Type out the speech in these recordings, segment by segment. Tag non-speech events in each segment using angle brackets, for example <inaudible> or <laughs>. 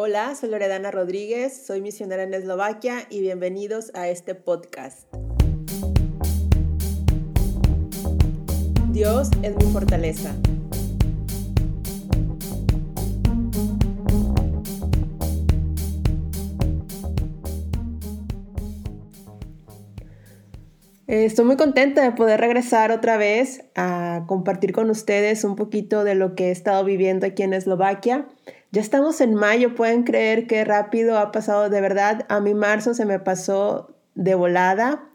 Hola, soy Loredana Rodríguez, soy misionera en Eslovaquia y bienvenidos a este podcast. Dios es mi fortaleza. Estoy muy contenta de poder regresar otra vez a compartir con ustedes un poquito de lo que he estado viviendo aquí en Eslovaquia. Ya estamos en mayo, pueden creer que rápido ha pasado de verdad. A mí marzo se me pasó de volada.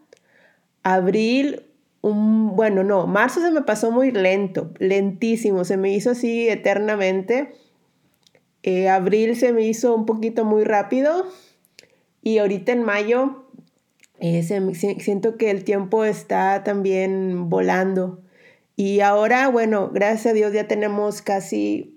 Abril, un, bueno, no, marzo se me pasó muy lento, lentísimo, se me hizo así eternamente. Eh, abril se me hizo un poquito muy rápido y ahorita en mayo eh, siento que el tiempo está también volando. Y ahora, bueno, gracias a Dios ya tenemos casi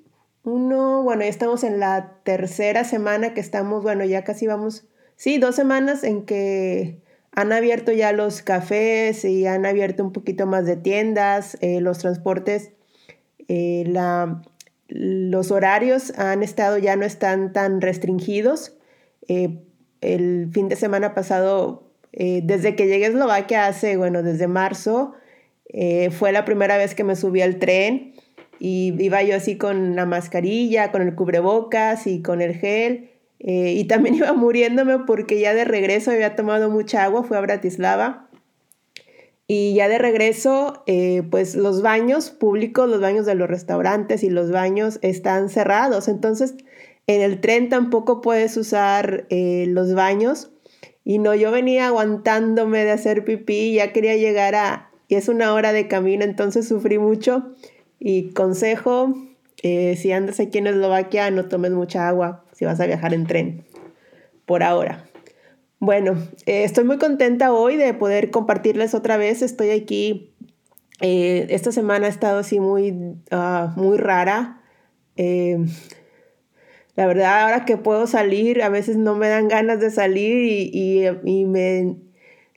uno, bueno, ya estamos en la tercera semana que estamos, bueno, ya casi vamos, sí, dos semanas en que han abierto ya los cafés y han abierto un poquito más de tiendas, eh, los transportes, eh, la, los horarios han estado, ya no están tan restringidos. el fin de semana pasado eh, desde que llegué a Eslovaquia hace, bueno, desde marzo, eh, fue la primera vez que me subí al tren y iba yo así con la mascarilla, con el cubrebocas y con el gel. Eh, y también <laughs> iba muriéndome porque ya de regreso había tomado mucha agua, fui a Bratislava. Y ya de regreso, pues los baños públicos, los baños de los restaurantes y los baños están cerrados. Entonces, en el tren tampoco puedes usar los baños. Y no, yo venía aguantándome de hacer pipí, ya quería llegar a, y es una hora de camino, entonces sufrí mucho. Y consejo, eh, si andas aquí en Eslovaquia, no tomes mucha agua si vas a viajar en tren, por ahora. Bueno, eh, estoy muy contenta hoy de poder compartirles otra vez. Estoy aquí. Eh, esta semana ha estado así muy, ah, muy rara. La verdad, ahora que puedo salir, a veces no me dan ganas de salir y, me,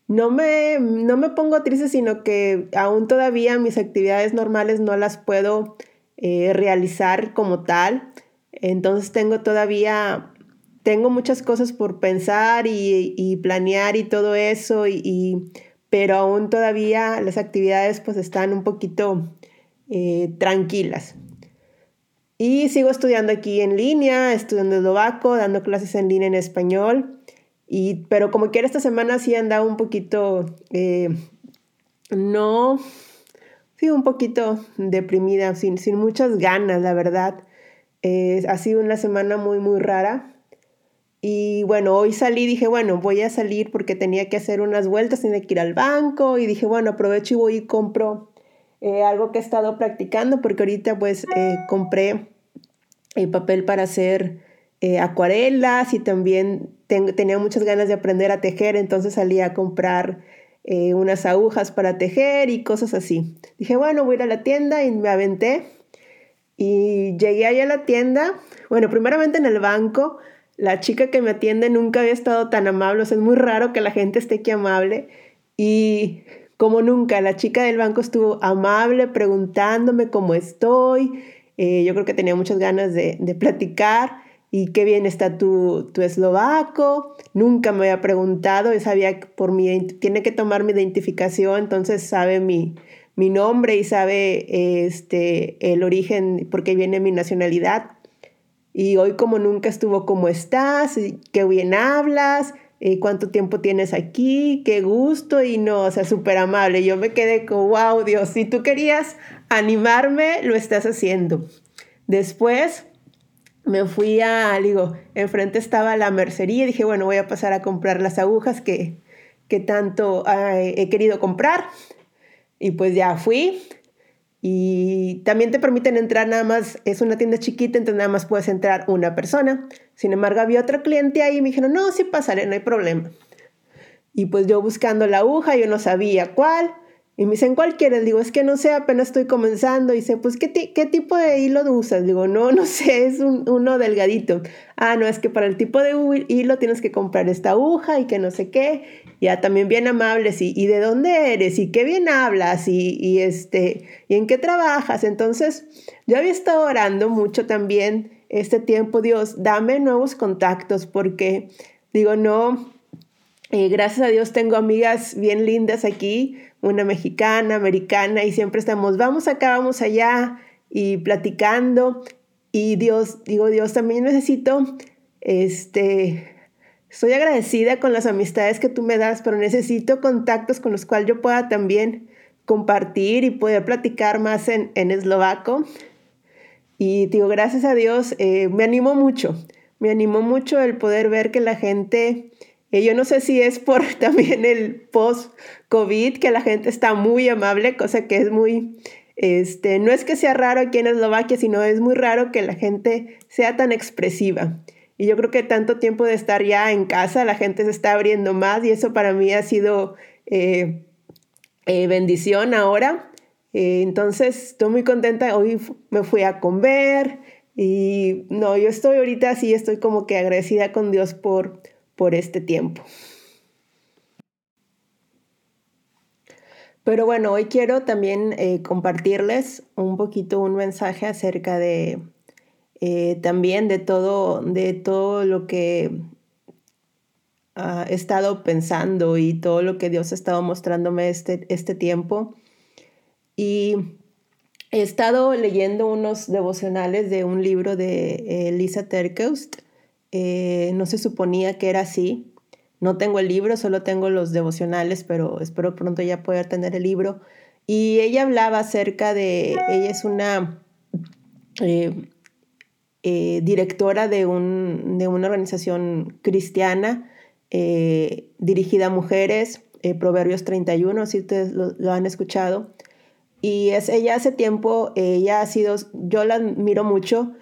no, me, no me pongo triste, sino que aún todavía mis actividades normales no las puedo eh, realizar como tal. Entonces tengo todavía, tengo muchas cosas por pensar y, planear y todo eso, y, pero aún todavía las actividades pues están un poquito eh, tranquilas. Y sigo estudiando aquí en línea, estudiando eslovaco, dando clases en línea en español. Pero como quiera, esta semana sí andaba un poquito, eh, no, sí, un poquito deprimida, sin, sin muchas ganas, la verdad. Eh, ha sido una semana muy, muy rara. Y bueno, hoy salí, dije, bueno, voy a salir porque tenía que hacer unas vueltas, tenía que ir al banco. Y dije, bueno, aprovecho y voy y compro eh, algo que he estado practicando porque ahorita pues compré el papel para hacer acuarelas y también tenía muchas ganas de aprender a tejer, entonces salí a comprar unas agujas para tejer y cosas así. Dije, bueno, voy a ir a la tienda y me aventé y llegué allá a la tienda, bueno, primeramente en el banco, la chica que me atiende nunca había estado tan amable, o sea, es muy raro que la gente esté aquí amable y como nunca. La chica del banco estuvo amable preguntándome cómo estoy. Eh, yo creo que tenía muchas ganas de, platicar y qué bien está tu, tu, eslovaco. Nunca me había preguntado, y sabía que por mi, tiene que tomar mi identificación, entonces sabe mi, mi nombre y sabe este, el origen, por qué viene mi nacionalidad. Y hoy como nunca estuvo, ¿cómo estás? ¿Qué bien hablas? Eh, cuánto tiempo tienes aquí, qué gusto y no, o sea, súper amable. Yo me quedé con, wow, Dios, si tú querías animarme, lo estás haciendo. Después me fui a, digo, enfrente estaba la mercería y dije, bueno, voy a pasar a comprar las agujas que, que tanto he querido comprar. Y pues ya fui, y también te permiten entrar nada más, es una tienda chiquita, entonces nada más puedes entrar una persona. Sin embargo, había otro cliente ahí y me dijeron, no, sí pasaré, no hay problema. Y pues yo buscando la aguja, yo no sabía cuál. Y me dicen, ¿cuál quieres? Digo, es que no sé, apenas estoy comenzando. Y dice, pues, ¿qué, ¿qué tipo de hilo usas? Digo, no, no sé, es uno delgadito. Ah, no, es que para el tipo de hilo tienes que comprar esta aguja y que no sé qué. Ya también bien amables. ¿Y, y de dónde eres? ¿Y qué bien hablas? Y, y, este, ¿Y en qué trabajas? Entonces, yo había estado orando mucho también este tiempo, Dios, dame nuevos contactos porque digo, no, eh, gracias a Dios tengo amigas bien lindas aquí, una mexicana, americana, y siempre estamos, vamos acá, vamos allá, y platicando. Y Dios, digo, Dios, también necesito, este, estoy agradecida con las amistades que tú me das, pero necesito contactos con los cuales yo pueda también compartir y poder platicar más en, en eslovaco. Y digo, gracias a Dios, eh, me animó mucho, me animó mucho el poder ver que la gente, eh, yo no sé si es por <laughs> también el post-COVID, que la gente está muy amable, cosa que es muy, este, no es que sea raro aquí en Eslovaquia, sino es muy raro que la gente sea tan expresiva. Y yo creo que tanto tiempo de estar ya en casa, la gente se está abriendo más y eso para mí ha sido eh, bendición ahora eh, entonces, estoy muy contenta. Hoy me fui a comer y no, yo estoy ahorita sí, estoy como que agradecida con Dios por, por este tiempo. Pero bueno, hoy quiero también eh, compartirles un poquito un mensaje acerca de eh, también de todo, de todo lo que he estado pensando y todo lo que Dios ha estado mostrándome este, este tiempo. Y he estado leyendo unos devocionales de un libro de eh, Lisa Terkeust. Eh, no se suponía que era así. No tengo el libro, solo tengo los devocionales, pero espero pronto ya poder tener el libro. Y ella hablaba acerca de, ella es una eh, directora de, un, de, una organización cristiana dirigida a mujeres, Proverbios 31, si ustedes lo han escuchado. Y es, ella hace tiempo, ella ha sido, yo la admiro mucho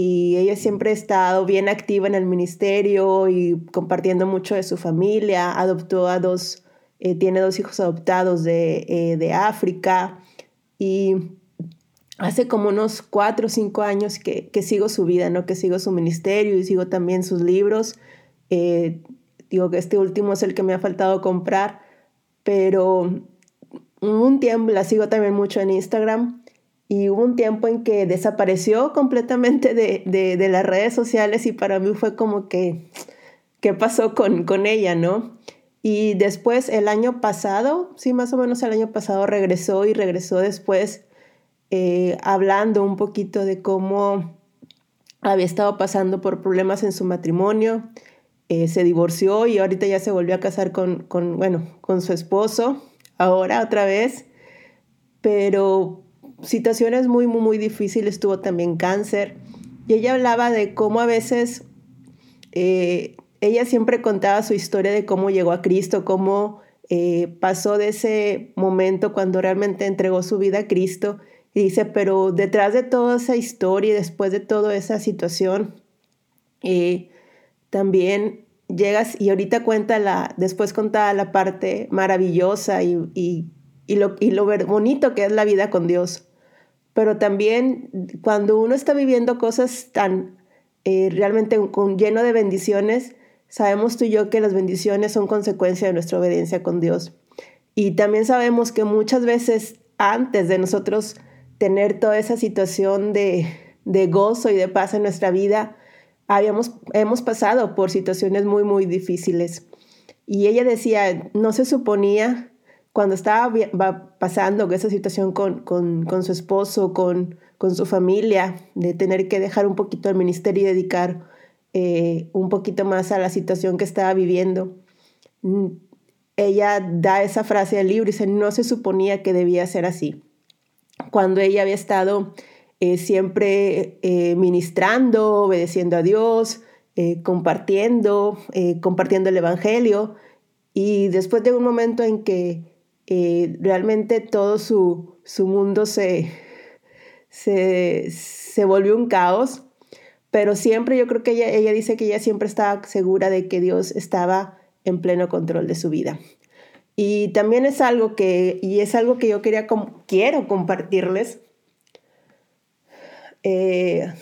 y ella siempre ha estado bien activa en el ministerio y compartiendo mucho de su familia. Adoptó a dos, eh, tiene dos hijos adoptados de, eh, de, África y hace como unos cuatro o cinco años que, que, sigo su vida, ¿no? Que sigo su ministerio y sigo también sus libros. Eh, digo que este último es el que me ha faltado comprar, pero un tiempo, la sigo también mucho en Instagram, y hubo un tiempo en que desapareció completamente de, de, las redes sociales y para mí fue como que, ¿qué pasó con, con ella, no? Y después el año pasado, sí, más o menos el año pasado regresó y regresó después eh, hablando un poquito de cómo había estado pasando por problemas en su matrimonio, eh, se divorció y ahorita ya se volvió a casar con, con, bueno, con su esposo ahora otra vez, pero situaciones muy, muy, muy difíciles, tuvo también cáncer. Y ella hablaba de cómo a veces, eh, ella siempre contaba su historia de cómo llegó a Cristo, cómo eh, pasó de ese momento cuando realmente entregó su vida a Cristo. Y dice, pero detrás de toda esa historia y después de toda esa situación, eh, también llegas y ahorita cuenta la, después contaba la parte maravillosa y, y, lo, y lo bonito que es la vida con Dios. Pero también cuando uno está viviendo cosas tan eh, realmente con, lleno de bendiciones, sabemos tú y yo que las bendiciones son consecuencia de nuestra obediencia con Dios. Y también sabemos que muchas veces antes de nosotros tener toda esa situación de, de gozo y de paz en nuestra vida, habíamos, hemos pasado por situaciones muy, muy difíciles. Y ella decía, no se suponía cuando estaba pasando esa situación con, con, con su esposo, con, con, su familia, de tener que dejar un poquito el ministerio y dedicar eh, un poquito más a la situación que estaba viviendo. Mm, ella da esa frase al libro y dice, no se suponía que debía ser así. Cuando ella había estado eh, siempre eh, ministrando, obedeciendo a Dios, eh, compartiendo, compartiendo el Evangelio. Y después de un momento en que realmente todo su, su mundo se, se, se, volvió un caos, pero siempre yo creo que ella, ella dice que ella siempre estaba segura de que Dios estaba en pleno control de su vida. Y también es algo que, y es algo que yo quería, quiero compartirles, eh,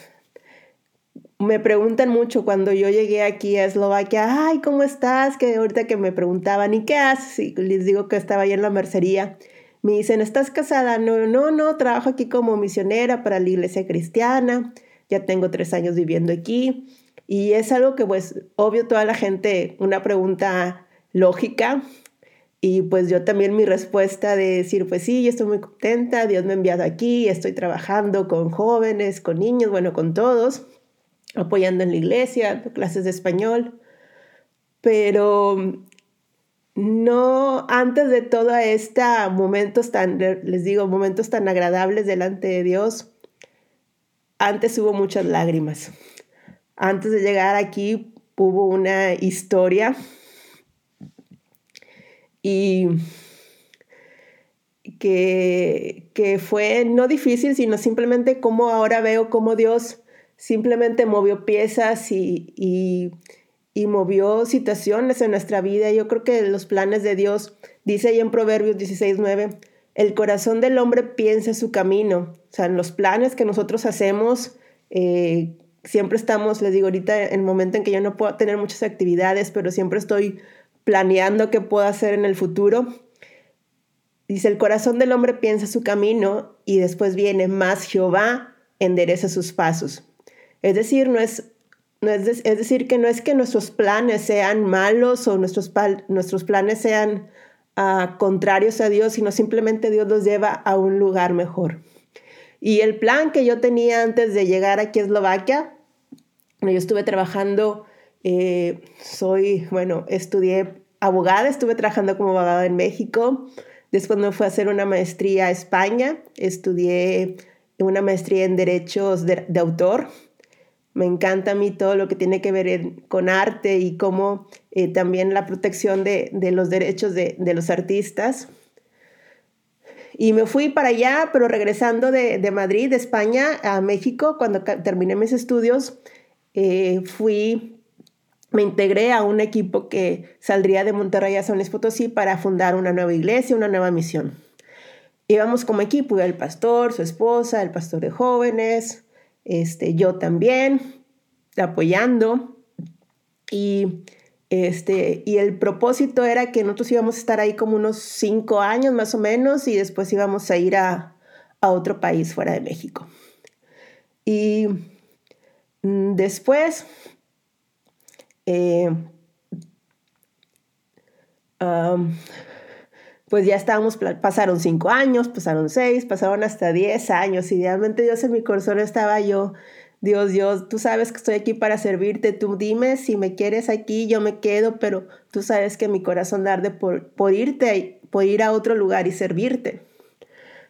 me preguntan mucho cuando yo llegué aquí a Eslovaquia, ay, ¿cómo estás? Que ahorita que me preguntaban, ¿y qué haces? Y les digo que estaba ahí en la mercería. Me dicen, ¿estás casada? No, no, no, trabajo aquí como misionera para la iglesia cristiana. ya tengo tres años viviendo aquí y es algo que pues obvio toda la gente, una pregunta lógica y pues yo también mi respuesta de decir, pues sí, yo estoy muy contenta, Dios me ha enviado aquí, estoy trabajando con jóvenes, con niños, bueno, con todos, apoyando en la iglesia, clases de español, pero no antes de todo esta momentos tan, les digo, momentos tan agradables delante de Dios, antes hubo muchas lágrimas. Antes de llegar aquí hubo una historia y que, que fue no difícil, sino simplemente como ahora veo cómo Dios simplemente movió piezas y, y, movió situaciones en nuestra vida. Yo creo que los planes de Dios, dice ahí en Proverbios 16.9, el corazón del hombre piensa su camino. O sea, en los planes que nosotros hacemos, eh, siempre estamos, les digo ahorita, en el momento en que yo no puedo tener muchas actividades, pero siempre estoy planeando qué puedo hacer en el futuro. Dice, el corazón del hombre piensa su camino y después viene, más Jehová endereza sus pasos. Es decir, no es, no es, es decir, que no es que nuestros planes sean malos o nuestros, nuestros planes sean contrarios a Dios, sino simplemente Dios los lleva a un lugar mejor. Y el plan que yo tenía antes de llegar aquí a Eslovaquia, yo estuve trabajando, eh, soy, bueno, estudié abogada, estuve trabajando como abogada en México, después me fui a hacer una maestría a España, estudié una maestría en derechos de autor me encanta a mí todo lo que tiene que ver con arte y cómo eh, también la protección de, los derechos de, los artistas. Y me fui para allá, pero regresando de, Madrid, de España, a México, cuando terminé mis estudios, eh, fui, me integré a un equipo que saldría de Monterrey a San Luis Potosí para fundar una nueva iglesia, una nueva misión. Íbamos como equipo, el pastor, su esposa, el pastor de jóvenes, este, yo también, apoyando. Y, este, y el propósito era que nosotros íbamos a estar ahí como unos cinco años más o menos y después íbamos a ir a, otro país fuera de México. Y mm, después, eh, pues ya estábamos, pasaron cinco años, pasaron seis, pasaron hasta diez años. Idealmente Dios en mi corazón estaba yo, Dios, Dios, tú sabes que estoy aquí para servirte, tú dime si me quieres aquí, yo me quedo, pero tú sabes que mi corazón arde por, por irte, por ir a otro lugar y servirte.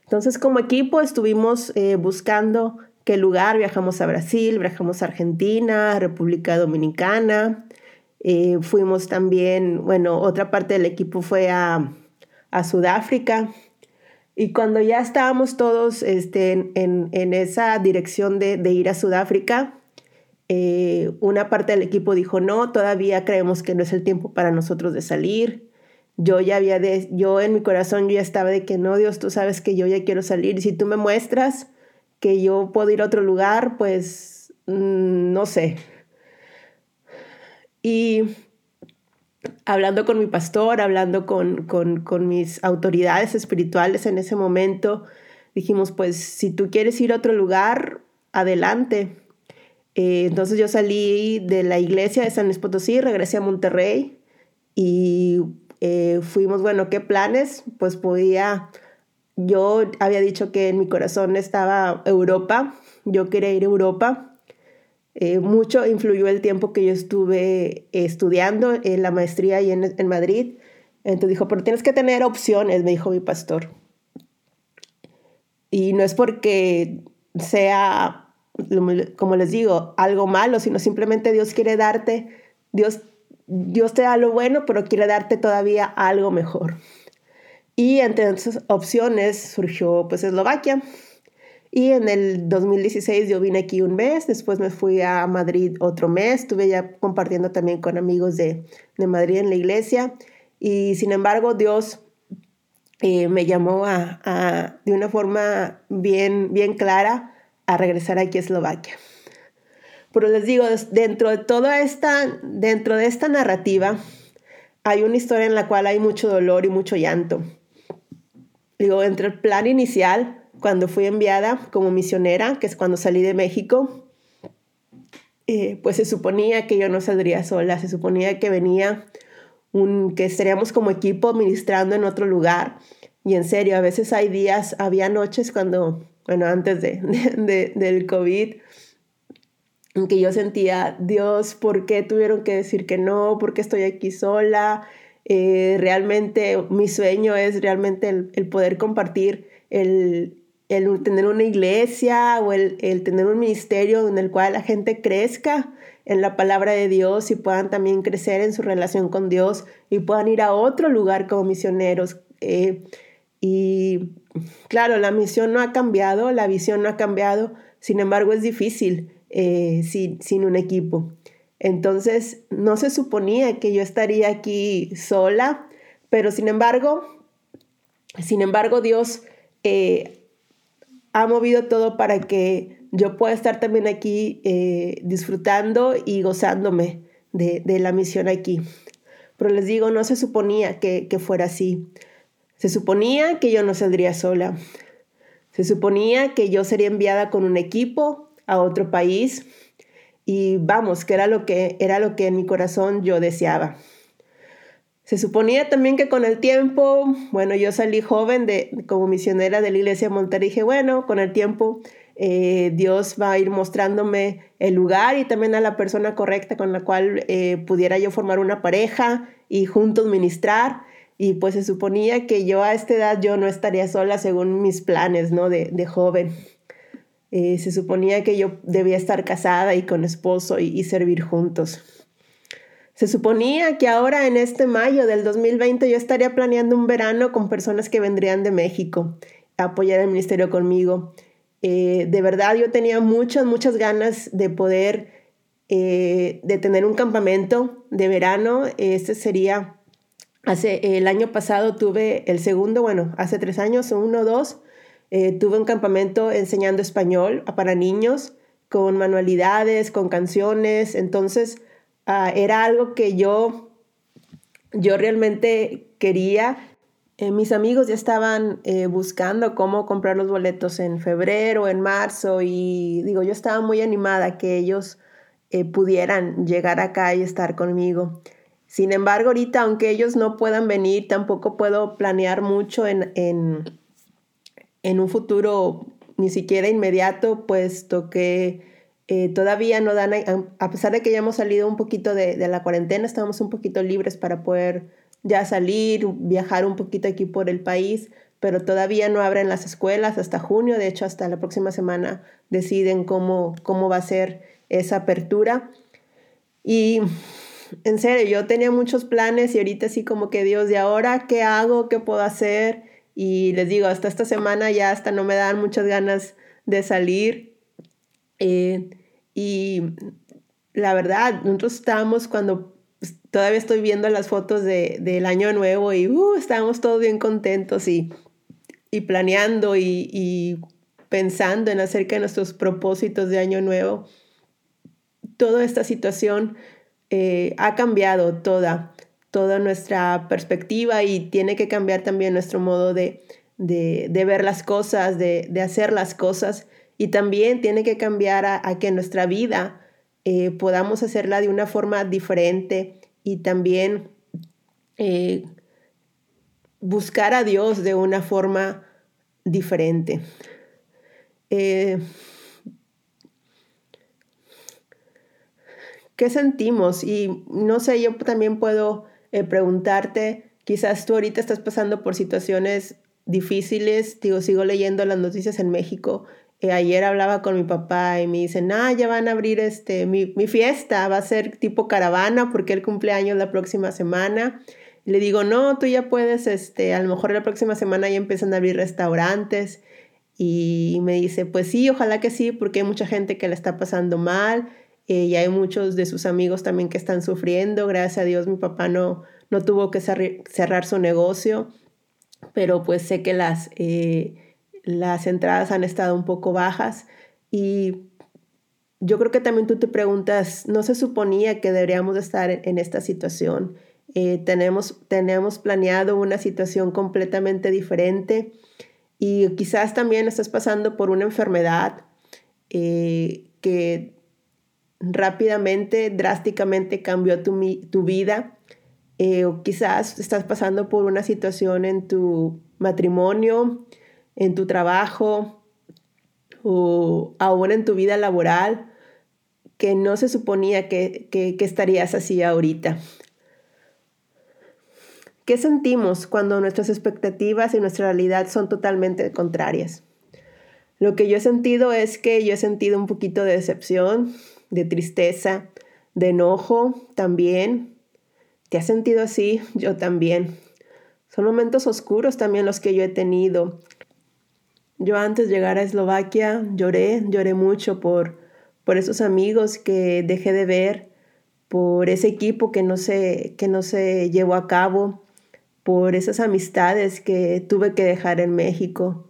Entonces como equipo estuvimos eh, buscando qué lugar, viajamos a Brasil, viajamos a Argentina, República Dominicana, eh, fuimos también, bueno, otra parte del equipo fue a a Sudáfrica. Y cuando ya estábamos todos este, en, en, esa dirección de, de, ir a Sudáfrica, eh, una parte del equipo dijo, no, todavía creemos que no es el tiempo para nosotros de salir. Yo ya había, de, yo en mi corazón yo ya estaba de que no, Dios, tú sabes que yo ya quiero salir. Y si tú me muestras que yo puedo ir a otro lugar, pues mm, no sé. Y hablando con mi pastor, hablando con, mis autoridades espirituales en ese momento, dijimos, pues si tú quieres ir a otro lugar, adelante. Eh, entonces yo salí de la iglesia de San Luis Potosí, regresé a Monterrey y eh, fuimos, bueno, ¿qué planes? Pues podía, yo había dicho que en mi corazón estaba Europa, yo quería ir a Europa eh, mucho influyó el tiempo que yo estuve estudiando en la maestría y en, en Madrid. Entonces dijo, pero tienes que tener opciones, me dijo mi pastor. Y no es porque sea, como les digo, algo malo, sino simplemente Dios quiere darte, Dios, Dios te da lo bueno, pero quiere darte todavía algo mejor. Y entre esas opciones surgió pues Eslovaquia. Y en el 2016 yo vine aquí un mes, después me fui a Madrid otro mes, estuve ya compartiendo también con amigos de, de Madrid en la iglesia. Y sin embargo, Dios eh, me llamó a, a, de una forma bien, bien clara a regresar aquí a Eslovaquia. Pero les digo, dentro de toda esta, dentro de esta narrativa, hay una historia en la cual hay mucho dolor y mucho llanto. Digo, entre el plan inicial, cuando fui enviada como misionera, que es cuando salí de México, eh, pues se suponía que yo no saldría sola, se suponía que venía un, que estaríamos como equipo ministrando en otro lugar. Y en serio, a veces hay días, había noches cuando, bueno, antes de, <laughs> de, del COVID, en que yo sentía, Dios, ¿por qué tuvieron que decir que no? ¿Por qué estoy aquí sola? Eh, realmente mi sueño es realmente el, el poder compartir el, el tener una iglesia o el, el, tener un ministerio en el cual la gente crezca en la palabra de Dios y puedan también crecer en su relación con Dios y puedan ir a otro lugar como misioneros. Eh, y claro, la misión no ha cambiado, la visión no ha cambiado, sin embargo es difícil eh, sin, sin un equipo. Entonces, no se suponía que yo estaría aquí sola, pero sin embargo, sin embargo, Dios eh, ha movido todo para que yo pueda estar también aquí eh, disfrutando y gozándome de, la misión aquí. Pero les digo, no se suponía que, que fuera así. Se suponía que yo no saldría sola. Se suponía que yo sería enviada con un equipo a otro país y vamos, que era lo que era lo que en mi corazón yo deseaba. Se suponía también que con el tiempo, bueno, yo salí joven de, como misionera de la iglesia de Monterrey, dije, bueno, con el tiempo eh, Dios va a ir mostrándome el lugar y también a la persona correcta con la cual eh, pudiera yo formar una pareja y juntos ministrar. Y pues se suponía que yo a esta edad yo no estaría sola según mis planes, ¿no? De, de joven. Eh, se suponía que yo debía estar casada y con esposo y servir juntos. Se suponía que ahora en este mayo del 2020 yo estaría planeando un verano con personas que vendrían de México a apoyar el ministerio conmigo. Eh, de verdad yo tenía muchas, muchas ganas de poder, eh, de tener un campamento de verano. Este sería, hace el año pasado tuve el segundo, bueno, hace tres años, uno dos, eh, tuve un campamento enseñando español para niños con manualidades, con canciones. Entonces, Ah, era algo que yo, yo realmente quería. Eh, mis amigos ya estaban eh, buscando cómo comprar los boletos en febrero, en marzo, y digo, yo estaba muy animada que ellos eh, pudieran llegar acá y estar conmigo. Sin embargo, ahorita, aunque ellos no puedan venir, tampoco puedo planear mucho en, en, en un futuro ni siquiera inmediato, puesto que eh, todavía no dan, a pesar de que ya hemos salido un poquito de, de, la cuarentena, estamos un poquito libres para poder ya salir, viajar un poquito aquí por el país, pero todavía no abren las escuelas hasta junio, de hecho hasta la próxima semana deciden cómo, cómo va a ser esa apertura. Y en serio, yo tenía muchos planes y ahorita sí como que Dios, ¿de ahora qué hago? ¿Qué puedo hacer? Y les digo, hasta esta semana ya hasta no me dan muchas ganas de salir. Eh, y la verdad, nosotros estábamos cuando pues, todavía estoy viendo las fotos de, del año nuevo y uh, estábamos todos bien contentos y, y planeando y, y, pensando en acerca de nuestros propósitos de año nuevo. Toda esta situación eh, ha cambiado toda, toda nuestra perspectiva y tiene que cambiar también nuestro modo de, de, de ver las cosas, de, de hacer las cosas. Y también tiene que cambiar a, que nuestra vida eh, podamos hacerla de una forma diferente y también eh, buscar a Dios de una forma diferente. Eh, ¿Qué sentimos? Y no sé, yo también puedo preguntarte, quizás tú ahorita estás pasando por situaciones difíciles, digo, sigo leyendo las noticias en México eh, ayer hablaba con mi papá y me dicen, ah, ya van a abrir este, mi, mi, fiesta, va a ser tipo caravana porque el cumpleaños la próxima semana. Y le digo, no, tú ya puedes, este, a lo mejor la próxima semana ya empiezan a abrir restaurantes. Y me dice, pues sí, ojalá que sí, porque hay mucha gente que la está pasando mal eh, y hay muchos de sus amigos también que están sufriendo. Gracias a Dios mi papá no, no tuvo que cerrar su negocio, pero pues sé que las... Eh, las entradas han estado un poco bajas y yo creo que también tú te preguntas, no se suponía que deberíamos estar en, esta situación. Eh, tenemos, tenemos planeado una situación completamente diferente y quizás también estás pasando por una enfermedad eh, que rápidamente, drásticamente cambió tu, tu vida. Eh, o quizás estás pasando por una situación en tu matrimonio, en tu trabajo o aún en tu vida laboral que no se suponía que, que, que estarías así ahorita. ¿Qué sentimos cuando nuestras expectativas y nuestra realidad son totalmente contrarias? Lo que yo he sentido es que yo he sentido un poquito de decepción, de tristeza, de enojo también. ¿Te has sentido así? Yo también. Son momentos oscuros también los que yo he tenido. Yo antes de llegar a Eslovaquia lloré, lloré mucho por, por esos amigos que dejé de ver, por ese equipo que no se, que no se llevó a cabo, por esas amistades que tuve que dejar en México.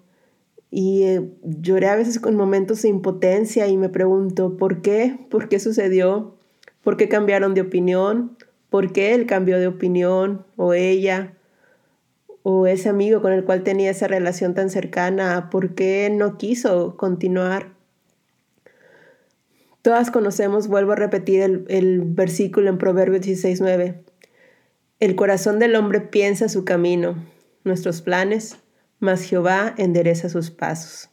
Y eh, lloré a veces con momentos de impotencia y me pregunto, ¿por qué? ¿Por qué sucedió? ¿Por qué cambiaron de opinión? ¿Por qué él cambió de opinión? ¿O ella? ¿O ese amigo con el cual tenía esa relación tan cercana? ¿Por qué no quiso continuar? Todas conocemos, vuelvo a repetir el, versículo en Proverbios 16.9. El corazón del hombre piensa su camino, nuestros planes, mas Jehová endereza sus pasos.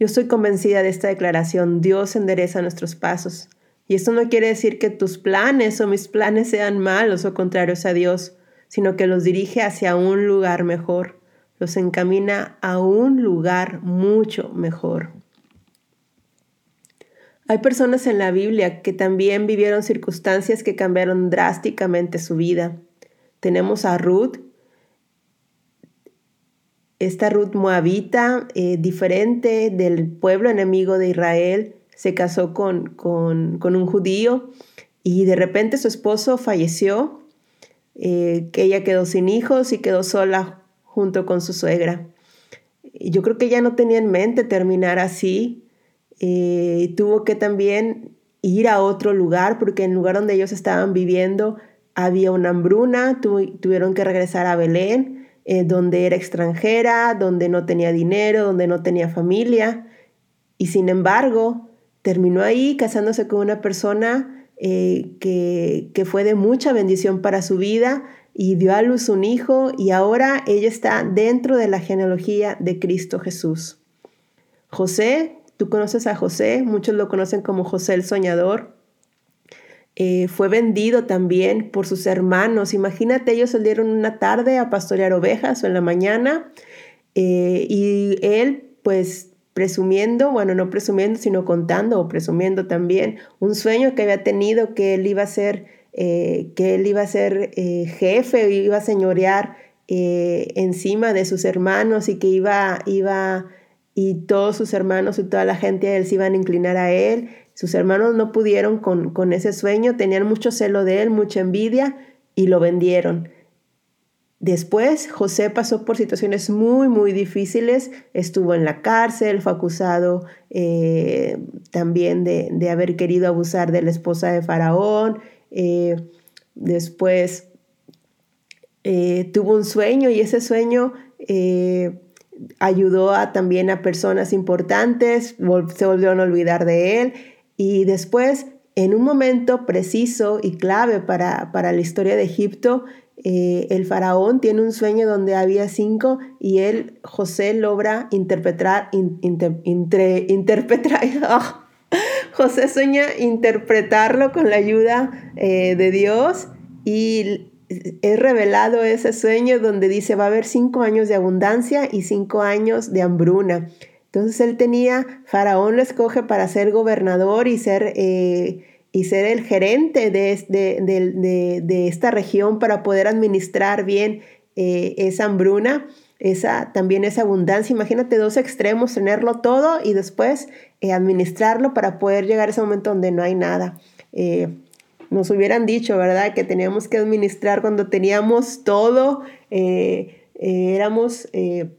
Yo estoy convencida de esta declaración, Dios endereza nuestros pasos. Y esto no quiere decir que tus planes o mis planes sean malos o contrarios a Dios, sino que los dirige hacia un lugar mejor, los encamina a un lugar mucho mejor. Hay personas en la Biblia que también vivieron circunstancias que cambiaron drásticamente su vida. Tenemos a Ruth, esta Ruth moabita, eh, diferente del pueblo enemigo de Israel, se casó con, con, un judío y de repente su esposo falleció, eh, que ella quedó sin hijos y quedó sola junto con su suegra. Yo creo que ella no tenía en mente terminar así, eh, tuvo que también ir a otro lugar porque en el lugar donde ellos estaban viviendo había una hambruna, tuvieron que regresar a Belén, eh, donde era extranjera, donde no tenía dinero, donde no tenía familia, y sin embargo terminó ahí casándose con una persona eh, que, que fue de mucha bendición para su vida y dio a luz un hijo y ahora ella está dentro de la genealogía de Cristo Jesús. José Tú conoces a José, muchos lo conocen como José el Soñador. Eh, fue vendido también por sus hermanos. Imagínate, ellos salieron una tarde a pastorear ovejas o en la mañana eh, y él pues presumiendo, bueno, no presumiendo, sino contando o presumiendo también un sueño que había tenido que él iba a ser, eh, que él iba a ser jefe, iba a señorear encima de sus hermanos y que iba, iba y todos sus hermanos y toda la gente de él se iban a inclinar a él. Sus hermanos no pudieron con, con ese sueño, tenían mucho celo de él, mucha envidia y lo vendieron. Después, José pasó por situaciones muy, muy difíciles. Estuvo en la cárcel, fue acusado eh, también de, de, haber querido abusar de la esposa de Faraón. Eh, después eh, tuvo un sueño y ese sueño ayudó a, también a personas importantes, se volvieron a olvidar de él y después, en un momento preciso y clave para, para la historia de Egipto, eh, el faraón tiene un sueño donde había cinco y él, José, logra interpretar, interpretar, <laughs> oh, José sueña interpretarlo con la ayuda eh, de Dios y es revelado ese sueño donde dice va a haber cinco años de abundancia y cinco años de hambruna. Entonces él tenía, Faraón lo escoge para ser gobernador y ser, eh, y ser el gerente de, de, de, esta región para poder administrar bien eh, esa hambruna, esa, también esa abundancia. Imagínate dos extremos, tenerlo todo y después eh, administrarlo para poder llegar a ese momento donde no hay nada nos hubieran dicho, ¿verdad? Que teníamos que administrar cuando teníamos todo, eh, eh, éramos, eh,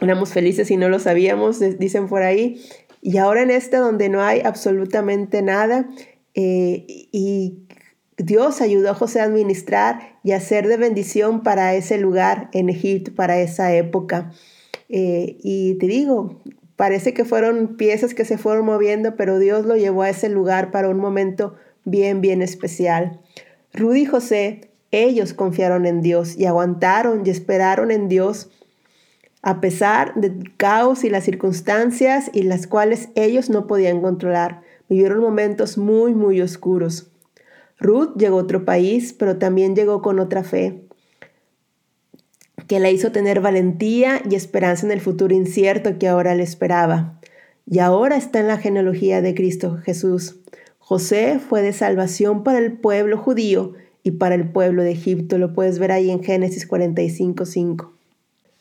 éramos felices y no lo sabíamos, dicen por ahí. Y ahora en este donde no hay absolutamente nada, y Dios ayudó a José a administrar y a ser de bendición para ese lugar en Egipto, para esa época. y te digo, parece que fueron piezas que se fueron moviendo, pero Dios lo llevó a ese lugar para un momento bien, bien especial. Rudy y José, ellos confiaron en Dios y aguantaron y esperaron en Dios a pesar del caos y las circunstancias y las cuales ellos no podían controlar. Vivieron momentos muy, muy oscuros. Ruth llegó a otro país, pero también llegó con otra fe, que la hizo tener valentía y esperanza en el futuro incierto que ahora le esperaba. Y ahora está en la genealogía de Cristo Jesús. José fue de salvación para el pueblo judío y para el pueblo de Egipto. Lo puedes ver ahí en Génesis 45, 5.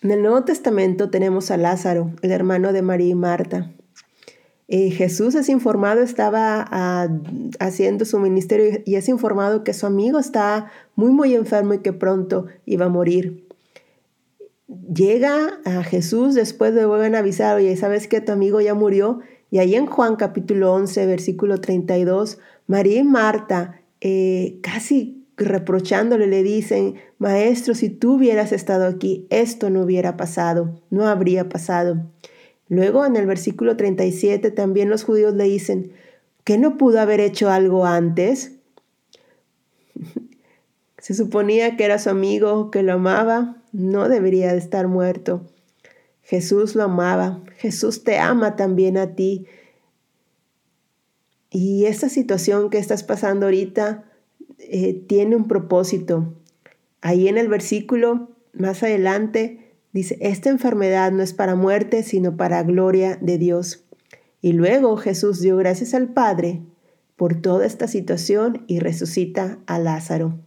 En el Nuevo Testamento tenemos a Lázaro, el hermano de María y Marta. Eh, Jesús es informado, estaba ah, haciendo su ministerio y es informado que su amigo está muy, muy enfermo y que pronto iba a morir. Llega a Jesús después de vuelven a avisar, oye, ¿sabes que tu amigo ya murió? Y ahí en Juan capítulo 11, versículo 32, María y Marta eh, casi reprochándole le dicen, Maestro, si tú hubieras estado aquí, esto no hubiera pasado, no habría pasado. Luego en el versículo 37 también los judíos le dicen, ¿que no pudo haber hecho algo antes? <laughs> Se suponía que era su amigo, que lo amaba, no debería de estar muerto. Jesús lo amaba, Jesús te ama también a ti. Y esta situación que estás pasando ahorita, eh, tiene un propósito. Ahí en el versículo, más adelante, dice, esta enfermedad no es para muerte, sino para gloria de Dios. Y luego Jesús dio gracias al Padre por toda esta situación y resucita a Lázaro.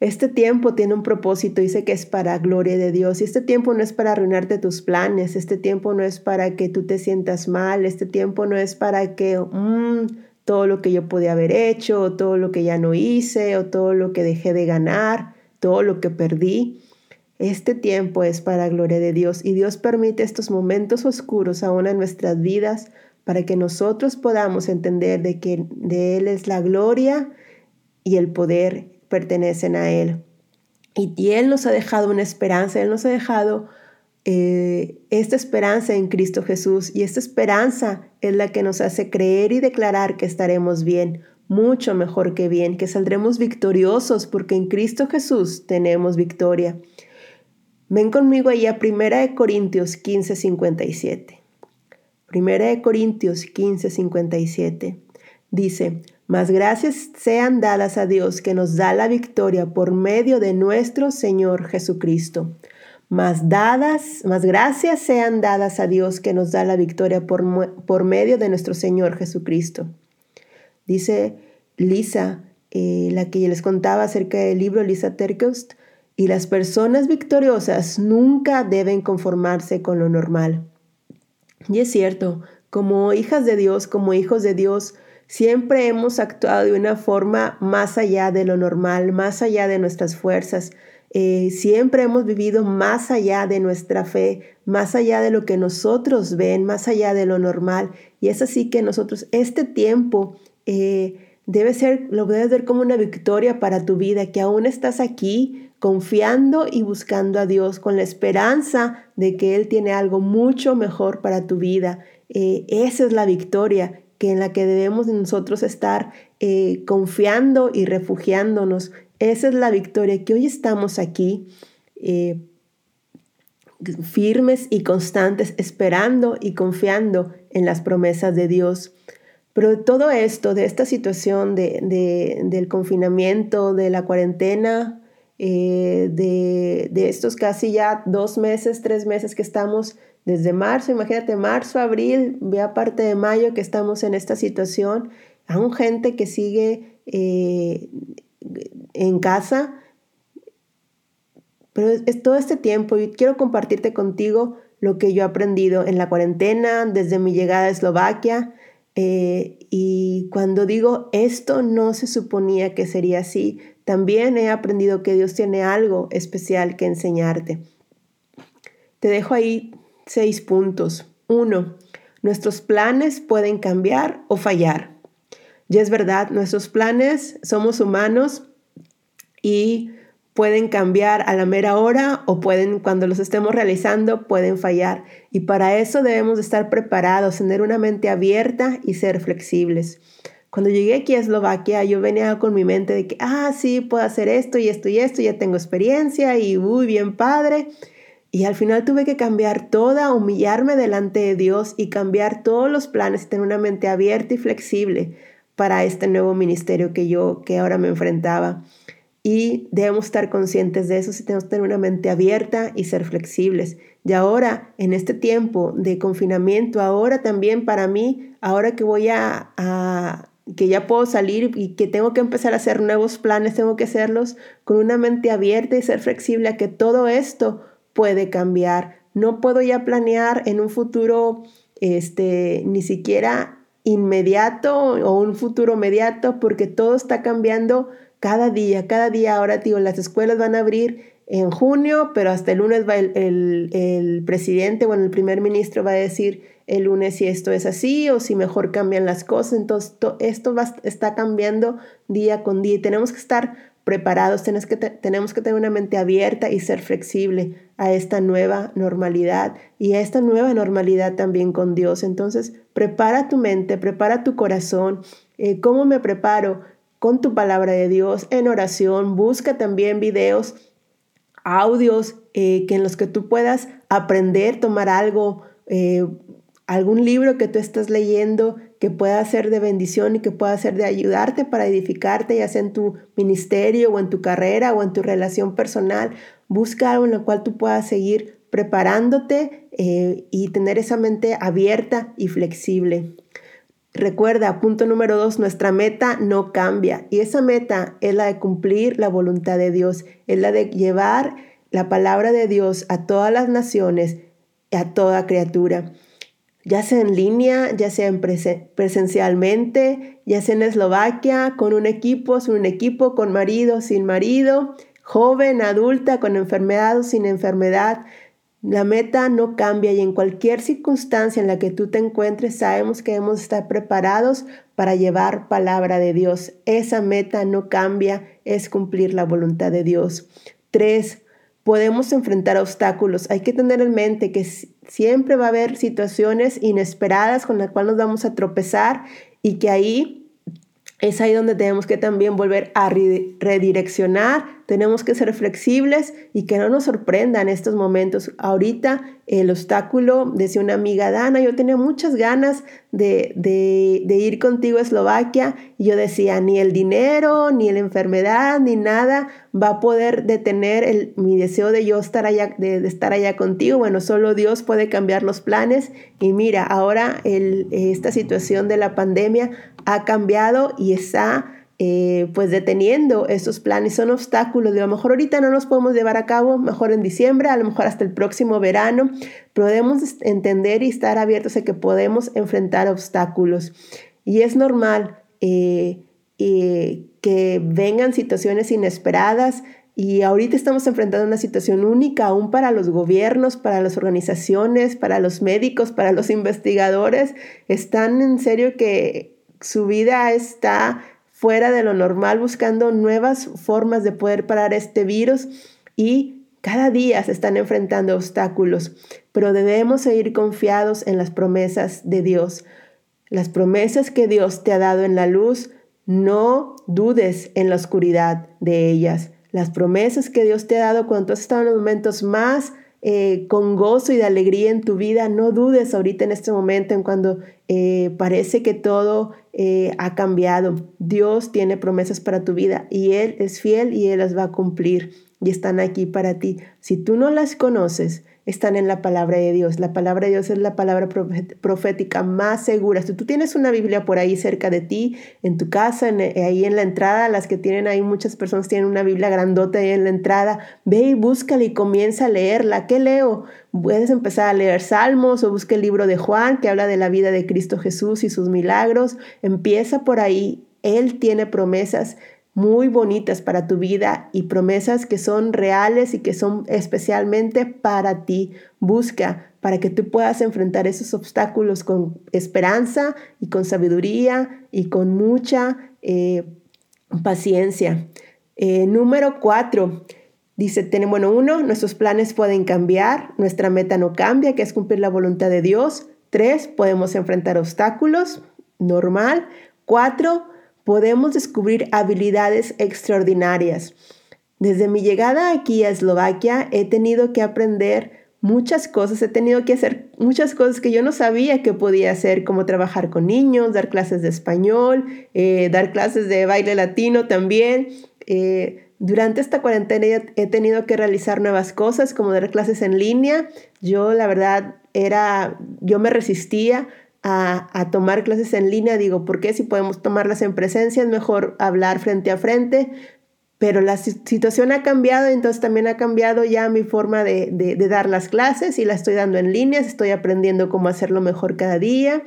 Este tiempo tiene un propósito, dice que es para gloria de Dios. Y este tiempo no es para arruinarte tus planes, este tiempo no es para que tú te sientas mal, este tiempo no es para que mm, todo lo que yo podía haber hecho, o todo lo que ya no hice, o todo lo que dejé de ganar, todo lo que perdí. Este tiempo es para gloria de Dios y Dios permite estos momentos oscuros aún en nuestras vidas para que nosotros podamos entender de que de Él es la gloria y el poder pertenecen a Él. Y, y Él nos ha dejado una esperanza, Él nos ha dejado eh, esta esperanza en Cristo Jesús y esta esperanza es la que nos hace creer y declarar que estaremos bien, mucho mejor que bien, que saldremos victoriosos porque en Cristo Jesús tenemos victoria. Ven conmigo ahí a 1 Corintios 15, 57. 1 Corintios 15, 57. Dice, mas gracias sean dadas a Dios que nos da la victoria por medio de nuestro Señor Jesucristo más dadas, más gracias sean dadas a Dios que nos da la victoria por, por medio de nuestro Señor Jesucristo. Dice Lisa, eh, la que les contaba acerca del libro Lisa Terkost, y las personas victoriosas nunca deben conformarse con lo normal. Y es cierto, como hijas de Dios, como hijos de Dios, siempre hemos actuado de una forma más allá de lo normal, más allá de nuestras fuerzas, eh, siempre hemos vivido más allá de nuestra fe, más allá de lo que nosotros ven, más allá de lo normal. Y es así que nosotros, este tiempo eh, debe ser, lo debes ver como una victoria para tu vida, que aún estás aquí confiando y buscando a Dios con la esperanza de que Él tiene algo mucho mejor para tu vida. Eh, esa es la victoria que en la que debemos nosotros estar confiando y refugiándonos esa es la victoria que hoy estamos aquí eh, firmes y constantes, esperando y confiando en las promesas de Dios. Pero todo esto, de esta situación de, del confinamiento, de la cuarentena, eh, de, de, estos casi ya dos meses, tres meses que estamos desde marzo, imagínate, marzo, abril, ya parte de mayo que estamos en esta situación, aún gente que sigue eh, en casa. Pero es, todo este tiempo y quiero compartirte contigo lo que yo he aprendido en la cuarentena, desde mi llegada a Eslovaquia. Eh, y cuando digo esto no se suponía que sería así, también he aprendido que Dios tiene algo especial que enseñarte. Te dejo ahí seis puntos. Uno, nuestros planes pueden cambiar o fallar. Y es verdad, nuestros planes somos humanos y pueden cambiar a la mera hora o pueden, cuando los estemos realizando, pueden fallar. Y para eso debemos estar preparados, tener una mente abierta y ser flexibles. Cuando llegué aquí a Eslovaquia, yo venía con mi mente de que, ah, sí, puedo hacer esto y esto y esto, ya tengo experiencia y muy bien padre. Y al final tuve que cambiar toda, humillarme delante de Dios y cambiar todos los planes y tener una mente abierta y flexible para este nuevo ministerio que yo, que ahora me enfrentaba y debemos estar conscientes de eso si tenemos que tener una mente abierta y ser flexibles. Y ahora, en este tiempo de confinamiento, ahora también para mí, ahora que voy a, a que ya puedo salir y que tengo que empezar a hacer nuevos planes, tengo que hacerlos con una mente abierta y ser flexible a que todo esto puede cambiar. No puedo ya planear en un futuro este ni siquiera inmediato o un futuro inmediato porque todo está cambiando cada día, cada día ahora, digo, las escuelas van a abrir en junio, pero hasta el lunes va el, el, presidente, bueno, el primer ministro va a decir el lunes si esto es así o si mejor cambian las cosas. Entonces, esto está cambiando día con día y tenemos que estar preparados, tenemos que, tenemos que tener una mente abierta y ser flexible a esta nueva normalidad y a esta nueva normalidad también con Dios. Entonces, prepara tu mente, prepara tu corazón. Eh, ¿Cómo me preparo? con tu palabra de Dios en oración. Busca también videos, audios eh, que en los que tú puedas aprender, tomar algo, eh, algún libro que tú estás leyendo que pueda ser de bendición y que pueda ser de ayudarte para edificarte, ya sea en tu ministerio o en tu carrera o en tu relación personal. Busca algo en lo cual tú puedas seguir preparándote eh, y tener esa mente abierta y flexible. Recuerda, punto número dos, nuestra meta no cambia y esa meta es la de cumplir la voluntad de Dios, es la de llevar la palabra de Dios a todas las naciones, a toda criatura, ya sea en línea, ya sea presencialmente, ya sea en Eslovaquia, con un equipo, sin un equipo, con marido, sin marido, joven, adulta, con enfermedad o sin enfermedad. La meta no cambia y en cualquier circunstancia en la que tú te encuentres sabemos que debemos estar preparados para llevar palabra de Dios. Esa meta no cambia, es cumplir la voluntad de Dios. Tres, podemos enfrentar obstáculos. Hay que tener en mente que siempre va a haber situaciones inesperadas con las cuales nos vamos a tropezar y que ahí es ahí donde tenemos que también volver a redireccionar, tenemos que ser flexibles y que no nos sorprendan estos momentos. Ahorita el obstáculo, decía una amiga Dana, yo tenía muchas ganas de, de, ir contigo a Eslovaquia y yo decía, ni el dinero, ni la enfermedad, ni nada va a poder detener el, mi deseo de yo estar allá, de, estar allá contigo. Bueno, solo Dios puede cambiar los planes y mira, ahora el, esta situación de la pandemia ha cambiado y está eh, pues deteniendo esos planes. Son obstáculos. De a lo mejor ahorita no los podemos llevar a cabo, mejor en diciembre, a lo mejor hasta el próximo verano. Podemos entender y estar abiertos a que podemos enfrentar obstáculos. Y es normal eh, eh, que vengan situaciones inesperadas, y ahorita estamos enfrentando una situación única aún para los gobiernos, para las organizaciones, para los médicos, para los investigadores. Están en serio que su vida está fuera de lo normal buscando nuevas formas de poder parar este virus y cada día se están enfrentando obstáculos, pero debemos seguir confiados en las promesas de Dios. Las promesas que Dios te ha dado en la luz, no dudes en la oscuridad de ellas. Las promesas que Dios te ha dado cuando has estado en los momentos más eh, con gozo y de alegría en tu vida. No dudes ahorita en este momento, en cuando eh, parece que todo eh, ha cambiado. Dios tiene promesas para tu vida y Él es fiel y Él las va a cumplir y están aquí para ti. Si tú no las conoces, están en la palabra de Dios. La palabra de Dios es la palabra profética más segura. Si tú tienes una Biblia por ahí cerca de ti, en tu casa, eh, ahí en la entrada, las que tienen ahí, muchas personas tienen una Biblia grandota ahí en la entrada, ve y búscala y comienza a leerla. ¿Qué leo? Puedes empezar a leer Salmos o busca el libro de Juan que habla de la vida de Cristo Jesús y sus milagros. Empieza por ahí. Él tiene promesas muy bonitas para tu vida y promesas que son reales y que son especialmente para ti. Busca para que tú puedas enfrentar esos obstáculos con esperanza y con sabiduría y con mucha eh, paciencia. Eh, número cuatro, Dice, bueno, uno, nuestros planes pueden cambiar, nuestra meta no cambia, que es cumplir la voluntad de Dios. Tres, podemos enfrentar obstáculos, normal. Cuatro, podemos descubrir habilidades extraordinarias. Desde mi llegada aquí a Eslovaquia he tenido que aprender muchas cosas, he tenido que hacer muchas cosas que yo no sabía que podía hacer, como trabajar con niños, dar clases de español, eh, dar clases de baile latino también. Eh, durante esta cuarentena he tenido que realizar nuevas cosas, como dar clases en línea. Yo, la verdad, era, yo me resistía a, a, tomar clases en línea. Digo, ¿por qué si podemos tomarlas en presencia es mejor hablar frente a frente? Pero la situación ha cambiado, entonces también ha cambiado ya mi forma de, de, de dar las clases y la estoy dando en línea, estoy aprendiendo cómo hacerlo mejor cada día.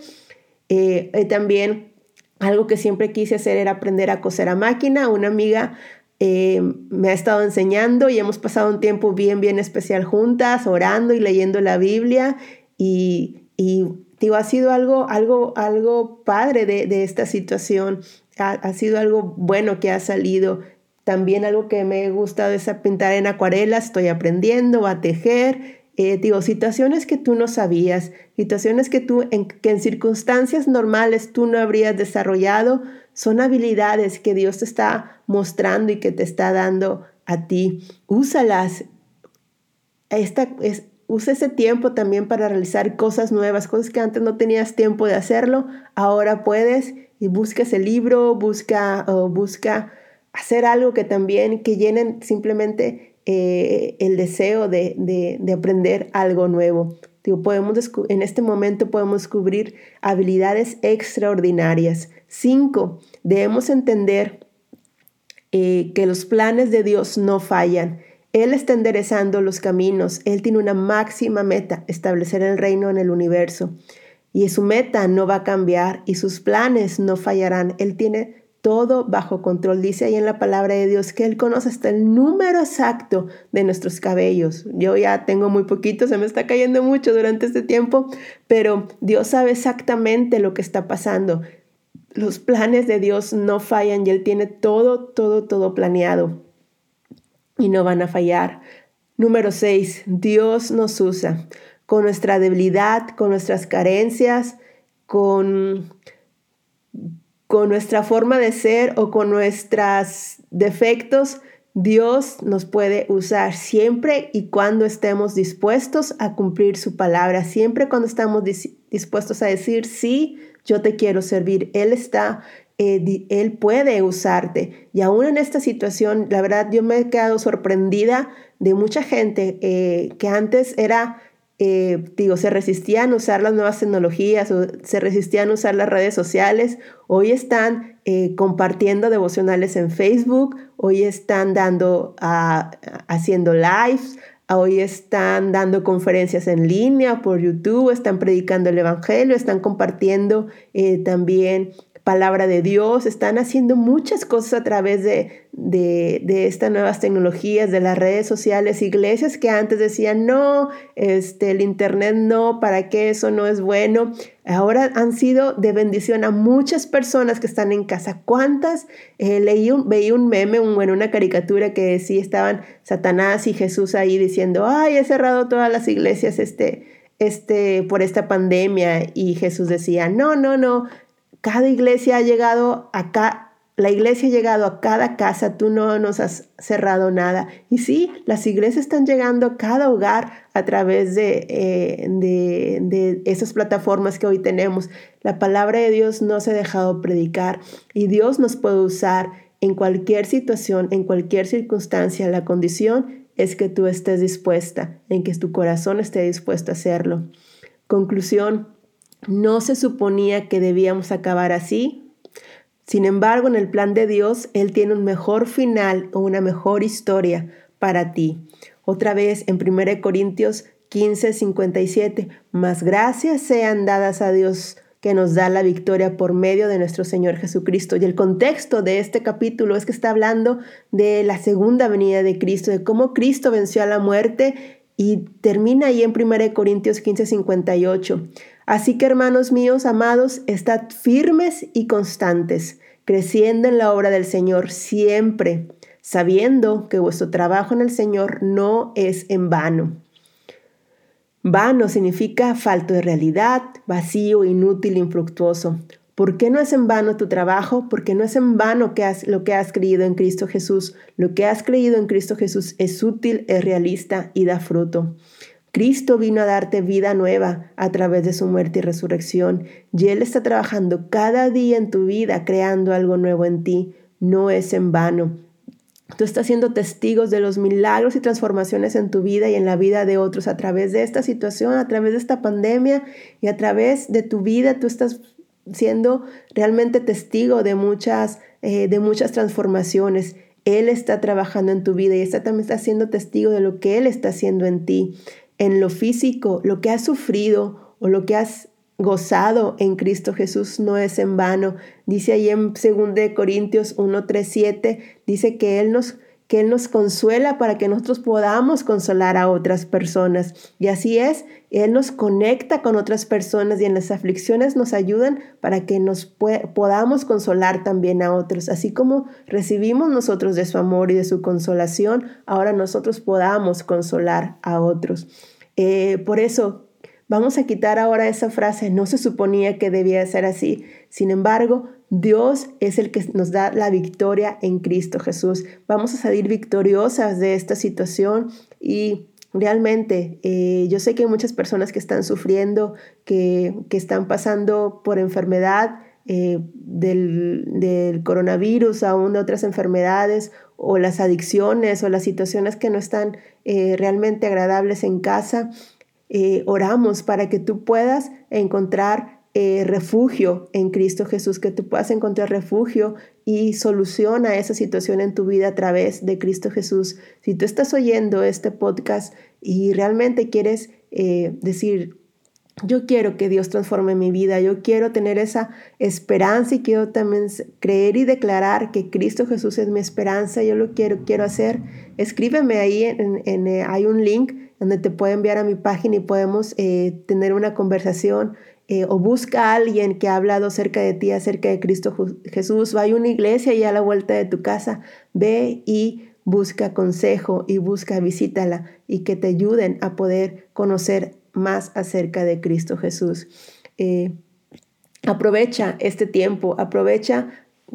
Eh, también algo que siempre quise hacer era aprender a coser a máquina. Una amiga eh, me ha estado enseñando y hemos pasado un tiempo bien, bien especial juntas, orando y leyendo la Biblia y, y digo, ha sido algo, algo, algo padre de, esta situación, ha, sido algo bueno que ha salido. También algo que me ha gustado es pintar en acuarelas, estoy aprendiendo a tejer. Eh, digo, situaciones que tú no sabías, situaciones que tú, en, que en circunstancias normales tú no habrías desarrollado, son habilidades que Dios te está mostrando y que te está dando a ti. Úsalas. Esta, es, usa ese tiempo también para realizar cosas nuevas, cosas que antes no tenías tiempo de hacerlo, ahora puedes y busca ese libro, busca o busca hacer algo que también, que llenen simplemente eh, el deseo de, de, de aprender algo nuevo. Podemos en este momento podemos descubrir habilidades extraordinarias. Cinco, debemos entender eh, que los planes de Dios no fallan. Él está enderezando los caminos. Él tiene una máxima meta, establecer el reino en el universo. Y su meta no va a cambiar y sus planes no fallarán. Él tiene todo bajo control. Dice ahí en la palabra de Dios que Él conoce hasta el número exacto de nuestros cabellos. Yo ya tengo muy poquito, se me está cayendo mucho durante este tiempo, pero Dios sabe exactamente lo que está pasando. Los planes de Dios no fallan y Él tiene todo, todo, todo planeado y no van a fallar. Número 6. Dios nos usa con nuestra debilidad, con nuestras carencias, con con nuestra forma de ser o con nuestros defectos, Dios nos puede usar siempre y cuando estemos dispuestos a cumplir su palabra, siempre cuando estamos dispuestos a decir, sí, yo te quiero servir. Él está, eh, Él puede usarte. Y aún en esta situación, la verdad, yo me he quedado sorprendida de mucha gente eh, que antes era eh, digo, se resistían a usar las nuevas tecnologías o se resistían a usar las redes sociales, hoy están eh, compartiendo devocionales en Facebook, hoy están dando, uh, haciendo lives, hoy están dando conferencias en línea por YouTube, están predicando el Evangelio, están compartiendo eh, también palabra de Dios, están haciendo muchas cosas a través de, de, estas nuevas tecnologías, de las redes sociales, iglesias que antes decían, no, este, el Internet no, ¿para qué eso no es bueno? Ahora han sido de bendición a muchas personas que están en casa. ¿Cuántas? Eh, leí un, veía un meme, bueno, una caricatura que decía, estaban Satanás y Jesús ahí diciendo, ay, he cerrado todas las iglesias este, este, por esta pandemia. Y Jesús decía, no, no, no, cada iglesia ha llegado acá, la iglesia ha llegado a cada casa, tú no nos has cerrado nada. Y sí, las iglesias están llegando a cada hogar a través de, eh, de, de esas plataformas que hoy tenemos. La palabra de Dios no se ha dejado predicar y Dios nos puede usar en cualquier situación, en cualquier circunstancia. La condición es que tú estés dispuesta, en que tu corazón esté dispuesto a hacerlo. Conclusión, no se suponía que debíamos acabar así. Sin embargo, en el plan de Dios, Él tiene un mejor final o una mejor historia para ti. Otra vez en 1 Corintios 15, 57, más gracias sean dadas a Dios que nos da la victoria por medio de nuestro Señor Jesucristo. Y el contexto de este capítulo es que está hablando de la segunda venida de Cristo, de cómo Cristo venció a la muerte y termina ahí en 1 Corintios 15, 58. Así que hermanos míos amados, estad firmes y constantes, creciendo en la obra del Señor siempre, sabiendo que vuestro trabajo en el Señor no es en vano. Vano significa falto de realidad, vacío, inútil, infructuoso. ¿Por qué no es en vano tu trabajo? Porque no es en vano lo que has creído en Cristo Jesús. Lo que has creído en Cristo Jesús es útil, es realista y da fruto. Cristo vino a darte vida nueva a través de su muerte y resurrección, y Él está trabajando cada día en tu vida, creando algo nuevo en ti. No es en vano. Tú estás siendo testigos de los milagros y transformaciones en tu vida y en la vida de otros a través de esta situación, a través de esta pandemia y a través de tu vida. Tú estás siendo realmente testigo de muchas, eh, de muchas transformaciones. Él está trabajando en tu vida y está, también está siendo testigo de lo que Él está haciendo en ti en lo físico, lo que has sufrido o lo que has gozado en Cristo Jesús no es en vano. Dice ahí en 2 Corintios 1, 3, 7, dice que Él nos que Él nos consuela para que nosotros podamos consolar a otras personas. Y así es, Él nos conecta con otras personas y en las aflicciones nos ayudan para que nos podamos consolar también a otros. Así como recibimos nosotros de su amor y de su consolación, ahora nosotros podamos consolar a otros. Eh, por eso Vamos a quitar ahora esa frase, no se suponía que debía ser así. Sin embargo, Dios es el que nos da la victoria en Cristo Jesús. Vamos a salir victoriosas de esta situación y realmente eh, yo sé que hay muchas personas que están sufriendo, que, están pasando por enfermedad. Eh, del, del, coronavirus, aún de otras enfermedades o las adicciones o las situaciones que no están eh, realmente agradables en casa. Eh, oramos para que tú puedas encontrar eh, refugio en Cristo Jesús, que tú puedas encontrar refugio y solución a esa situación en tu vida a través de Cristo Jesús. Si tú estás oyendo este podcast y realmente quieres decir, yo quiero que Dios transforme mi vida, yo quiero tener esa esperanza y quiero también creer y declarar que Cristo Jesús es mi esperanza, yo lo quiero, quiero hacer, escríbeme ahí, en, hay un link donde te puedo enviar a mi página y podemos eh, tener una conversación. Eh, o busca a alguien que ha hablado acerca de ti, acerca de Cristo Jesús. Va a una iglesia y a la vuelta de tu casa. Ve y busca consejo y busca, visítala y que te ayuden a poder conocer más acerca de Cristo Jesús. Eh, aprovecha este tiempo, aprovecha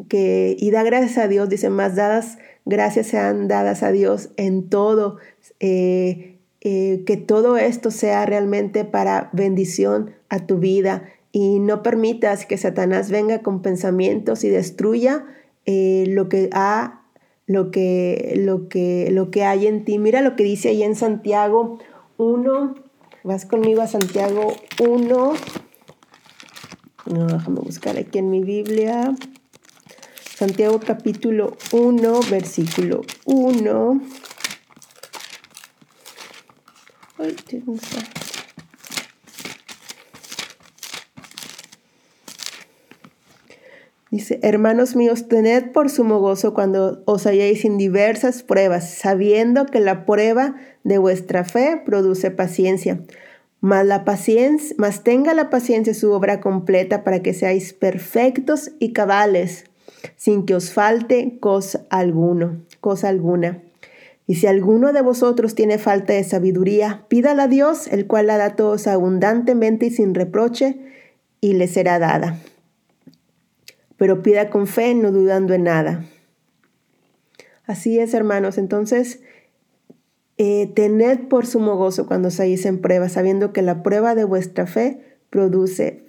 que y da gracias a Dios, dice, más dadas, gracias sean dadas a Dios en todo. Eh, que todo esto sea realmente para bendición a tu vida y no permitas que Satanás venga con pensamientos y destruya eh, lo que ha lo que, lo, que, lo que hay en ti. Mira lo que dice ahí en Santiago 1. Vas conmigo a Santiago 1. No, déjame buscar aquí en mi Biblia. Santiago capítulo 1, versículo 1. Hermanos míos, tened por sumo gozo cuando os halléis en diversas pruebas, sabiendo que la prueba de vuestra fe produce paciencia. Mas la paciencia, mas tenga la paciencia su obra completa para que seáis perfectos y cabales, sin que os falte cosa alguno, cosa alguna. Y si alguno de vosotros tiene falta de sabiduría, pídala a Dios, el cual la da a todos abundantemente y sin reproche, y le será dada. Pero pida con fe, no dudando en nada. Así es, hermanos. Entonces, eh, tened por sumo gozo cuando salís en prueba, sabiendo que la prueba de vuestra fe produce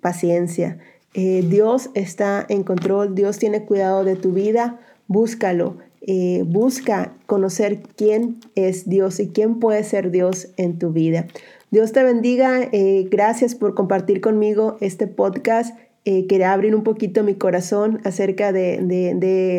paciencia. Eh, Dios está en control, Dios tiene cuidado de tu vida, búscalo. Eh, busca conocer quién es Dios y quién puede ser Dios en tu vida. Dios te bendiga. Gracias por compartir conmigo este podcast. Eh, quería abrir un poquito mi corazón acerca de,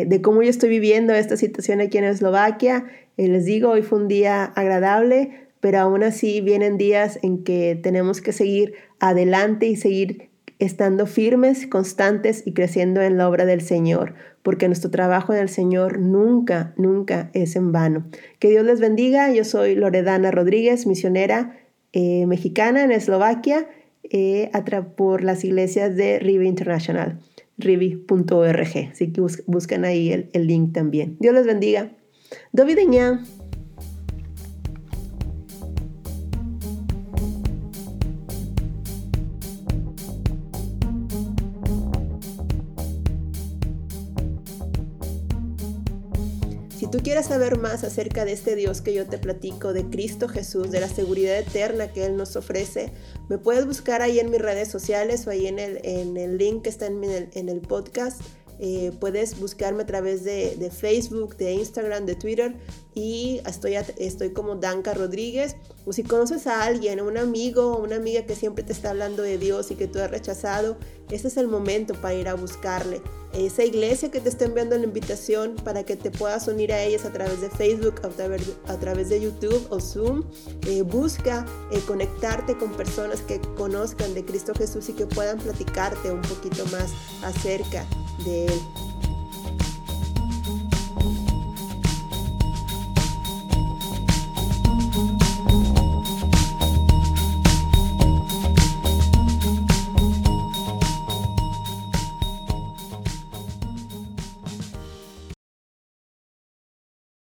de, cómo yo estoy viviendo esta situación aquí en Eslovaquia. les digo, hoy fue un día agradable, pero aún así vienen días en que tenemos que seguir adelante y seguir estando firmes, constantes y creciendo en la obra del Señor, porque nuestro trabajo en el Señor nunca, nunca es en vano. Que Dios les bendiga. Yo soy Loredana Rodríguez, misionera eh, mexicana en Eslovaquia, eh, por las iglesias de Riva International. rivi.org. Así que buscan ahí el, el, link también. Dios les bendiga. Tú quieres saber más acerca de este Dios que yo te platico, de Cristo Jesús, de la seguridad eterna que Él nos ofrece, me puedes buscar ahí en mis redes sociales o ahí en el, en el link que está en el, en el podcast. Eh, puedes buscarme a través de, de, Facebook, de Instagram, de Twitter y estoy, estoy como Danca Rodríguez. O si conoces a alguien, un amigo o una amiga que siempre te está hablando de Dios y que tú has rechazado, este es el momento para ir a buscarle. Esa iglesia que te está enviando la invitación para que te puedas unir a ellas a través de Facebook, a través, a través de YouTube o Zoom. Eh, busca eh, conectarte con personas que conozcan de Cristo Jesús y que puedan platicarte un poquito más acerca de Él.